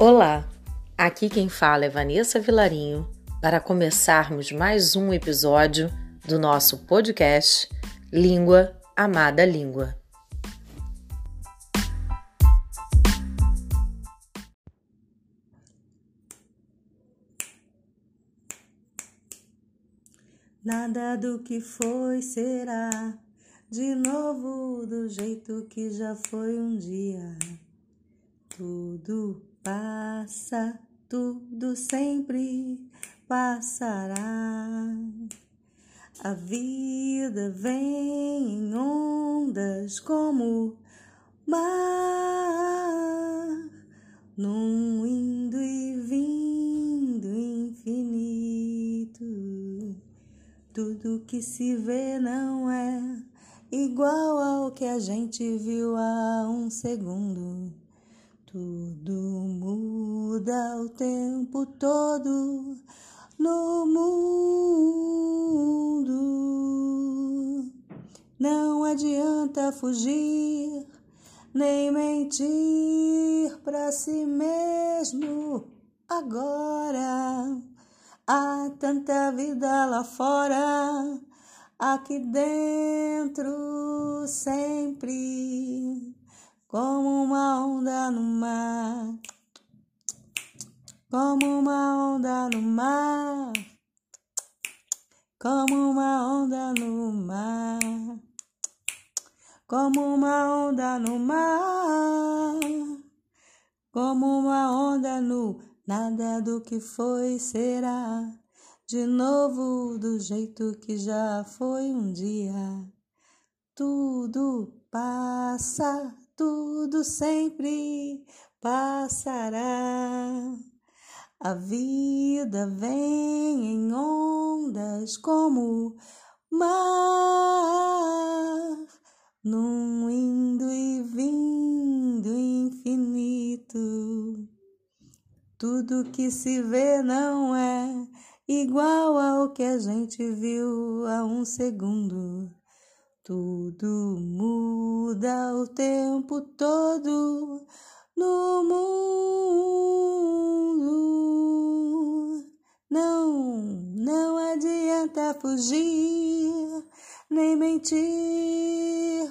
Olá, aqui quem fala é Vanessa Vilarinho para começarmos mais um episódio do nosso podcast Língua Amada Língua. Nada do que foi será de novo do jeito que já foi um dia. Tudo passa, tudo sempre passará. A vida vem em ondas como mar, num indo e vindo infinito. Tudo que se vê não é igual ao que a gente viu há um segundo. Tudo muda o tempo todo no mundo. Não adianta fugir, nem mentir para si mesmo agora. Há tanta vida lá fora, aqui dentro sempre como uma onda no mar, como uma onda no mar, como uma onda no mar, como uma onda no mar, como uma onda no nada do que foi será de novo do jeito que já foi um dia. Tudo passa, tudo sempre passará. A vida vem em ondas como mar, num indo e vindo infinito. Tudo que se vê não é igual ao que a gente viu há um segundo. Tudo muda o tempo todo no mundo. Não, não adianta fugir, nem mentir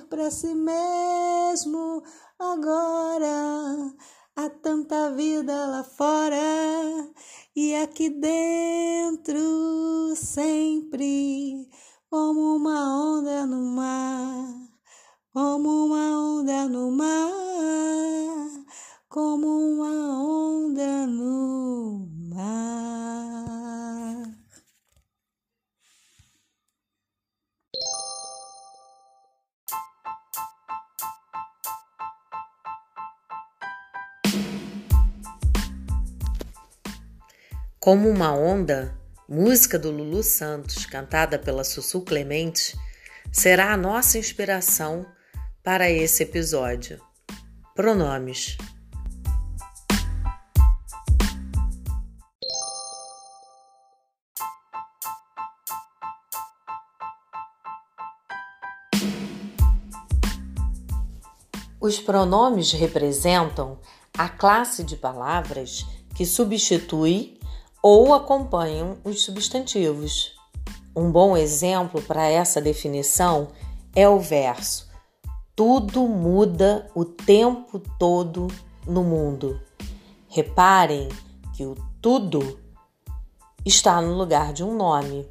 para si mesmo agora. Há tanta vida lá fora e aqui dentro sempre como uma onda no mar, Como uma onda música do Lulu Santos, cantada pela Sussu Clemente, será a nossa inspiração para esse episódio. Pronomes. Os pronomes representam a classe de palavras que substitui ou acompanham os substantivos. Um bom exemplo para essa definição é o verso: Tudo muda o tempo todo no mundo. Reparem que o tudo está no lugar de um nome.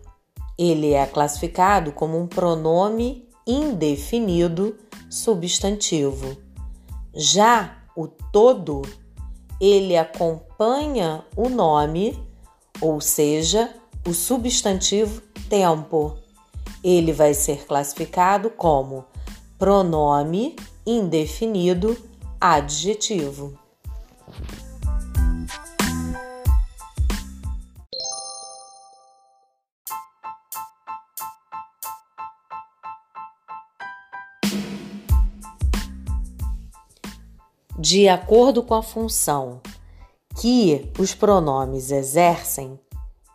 Ele é classificado como um pronome indefinido substantivo. Já o todo, ele acompanha o nome ou seja, o substantivo tempo. Ele vai ser classificado como pronome indefinido adjetivo. De acordo com a função que os pronomes exercem,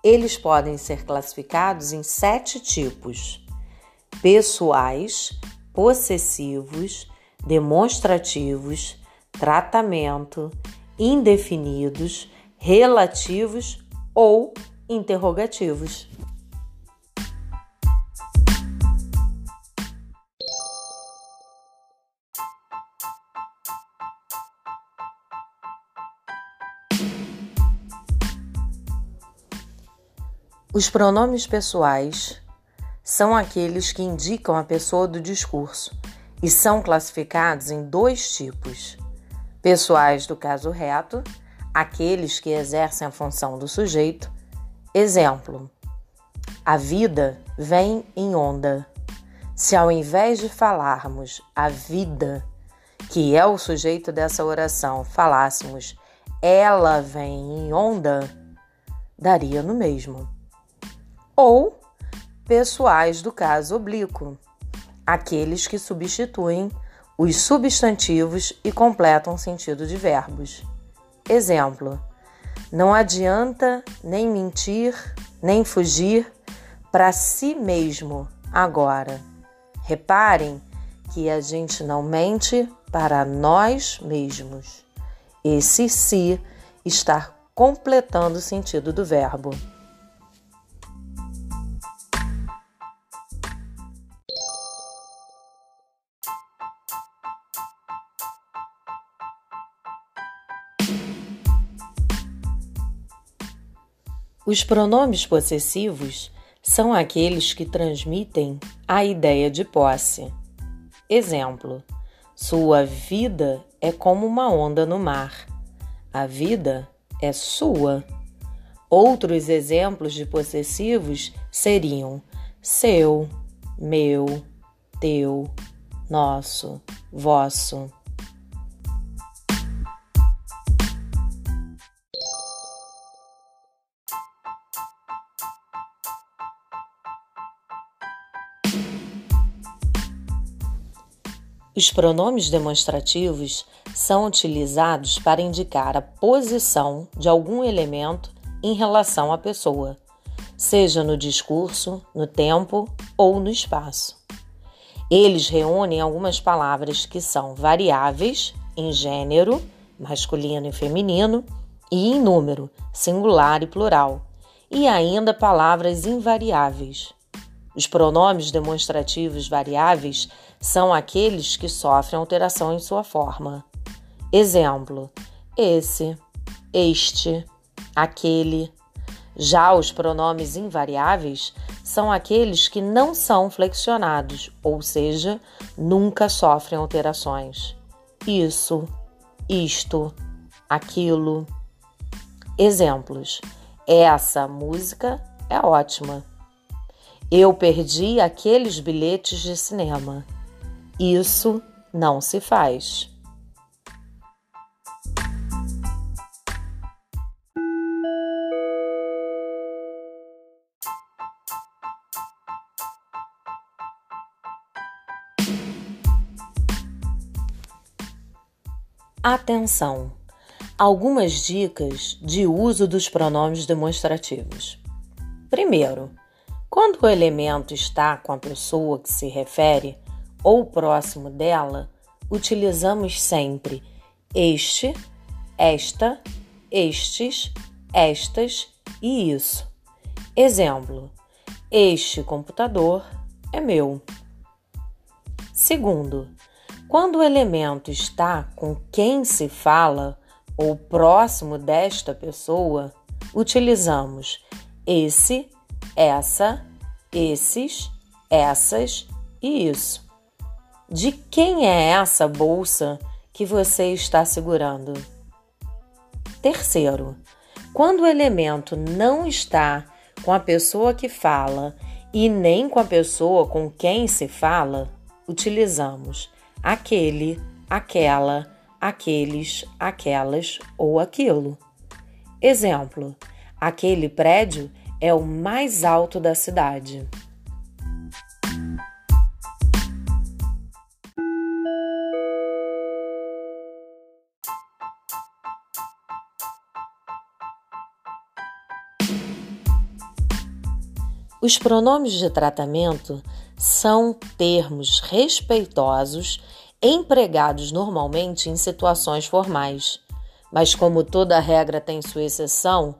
eles podem ser classificados em sete tipos: pessoais, possessivos, demonstrativos, tratamento, indefinidos, relativos ou interrogativos. Os pronomes pessoais são aqueles que indicam a pessoa do discurso e são classificados em dois tipos: pessoais do caso reto, aqueles que exercem a função do sujeito. Exemplo: a vida vem em onda. Se ao invés de falarmos a vida, que é o sujeito dessa oração, falássemos ela vem em onda, daria no mesmo ou pessoais do caso oblíquo, aqueles que substituem os substantivos e completam sentido de verbos. Exemplo: não adianta nem mentir, nem fugir para si mesmo agora. Reparem que a gente não mente para nós mesmos. Esse si está completando o sentido do verbo. Os pronomes possessivos são aqueles que transmitem a ideia de posse. Exemplo: Sua vida é como uma onda no mar. A vida é sua. Outros exemplos de possessivos seriam seu, meu, teu, nosso, vosso. Os pronomes demonstrativos são utilizados para indicar a posição de algum elemento em relação à pessoa, seja no discurso, no tempo ou no espaço. Eles reúnem algumas palavras que são variáveis em gênero, masculino e feminino, e em número, singular e plural, e ainda palavras invariáveis. Os pronomes demonstrativos variáveis são aqueles que sofrem alteração em sua forma. Exemplo: esse, este, aquele. Já os pronomes invariáveis são aqueles que não são flexionados, ou seja, nunca sofrem alterações. Isso, isto, aquilo. Exemplos: essa música é ótima. Eu perdi aqueles bilhetes de cinema. Isso não se faz. Atenção! Algumas dicas de uso dos pronomes demonstrativos. Primeiro, quando o elemento está com a pessoa que se refere, ou próximo dela, utilizamos sempre este, esta, estes, estas e isso. Exemplo: Este computador é meu. Segundo, quando o elemento está com quem se fala ou próximo desta pessoa, utilizamos esse, essa, esses, essas e isso. De quem é essa bolsa que você está segurando? Terceiro, quando o elemento não está com a pessoa que fala e nem com a pessoa com quem se fala, utilizamos aquele, aquela, aqueles, aquelas ou aquilo. Exemplo: aquele prédio é o mais alto da cidade. Os pronomes de tratamento são termos respeitosos empregados normalmente em situações formais. Mas como toda regra tem sua exceção,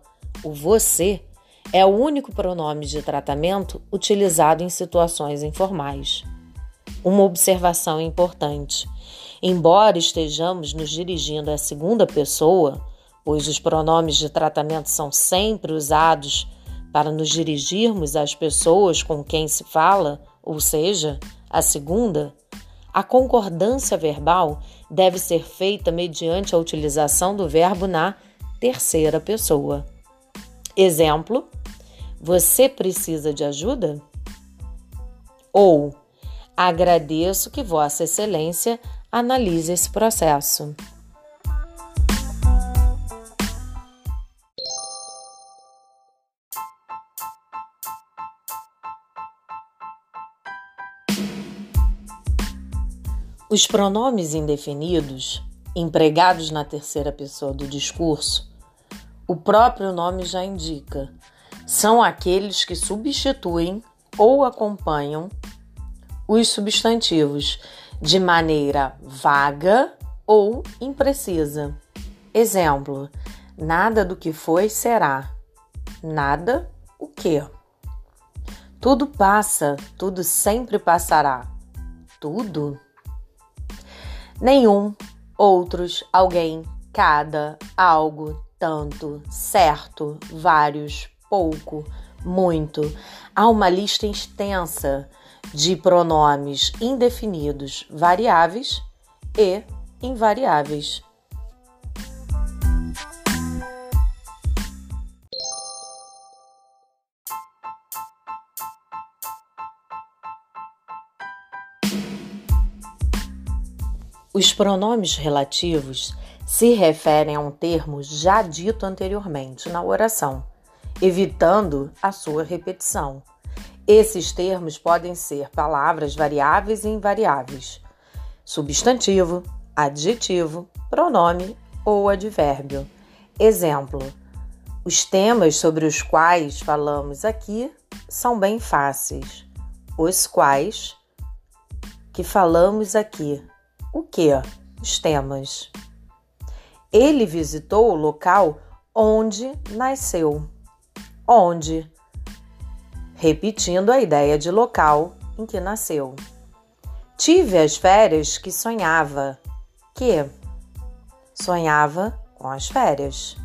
o você é o único pronome de tratamento utilizado em situações informais. Uma observação importante: embora estejamos nos dirigindo à segunda pessoa, pois os pronomes de tratamento são sempre usados para nos dirigirmos às pessoas com quem se fala, ou seja, a segunda, a concordância verbal deve ser feita mediante a utilização do verbo na terceira pessoa. Exemplo: Você precisa de ajuda? Ou Agradeço que Vossa Excelência analise esse processo. Os pronomes indefinidos, empregados na terceira pessoa do discurso, o próprio nome já indica, são aqueles que substituem ou acompanham os substantivos de maneira vaga ou imprecisa. Exemplo: nada do que foi será. Nada o que? Tudo passa, tudo sempre passará. Tudo? nenhum, outros, alguém, cada, algo, tanto, certo, vários, pouco, muito. Há uma lista extensa de pronomes indefinidos, variáveis e invariáveis. Os pronomes relativos se referem a um termo já dito anteriormente na oração, evitando a sua repetição. Esses termos podem ser palavras variáveis e invariáveis, substantivo, adjetivo, pronome ou advérbio. Exemplo: os temas sobre os quais falamos aqui são bem fáceis. Os quais que falamos aqui o que? Os temas. Ele visitou o local onde nasceu. Onde? Repetindo a ideia de local em que nasceu. Tive as férias que sonhava. Que? Sonhava com as férias.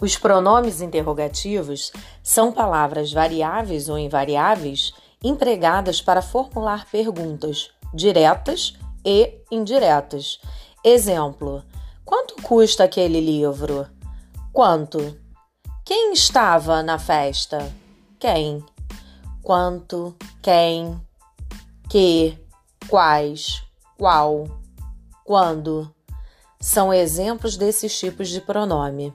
Os pronomes interrogativos são palavras variáveis ou invariáveis empregadas para formular perguntas diretas e indiretas. Exemplo: Quanto custa aquele livro? Quanto? Quem estava na festa? Quem? Quanto? Quem? Que? Quais? Qual? Quando? São exemplos desses tipos de pronome.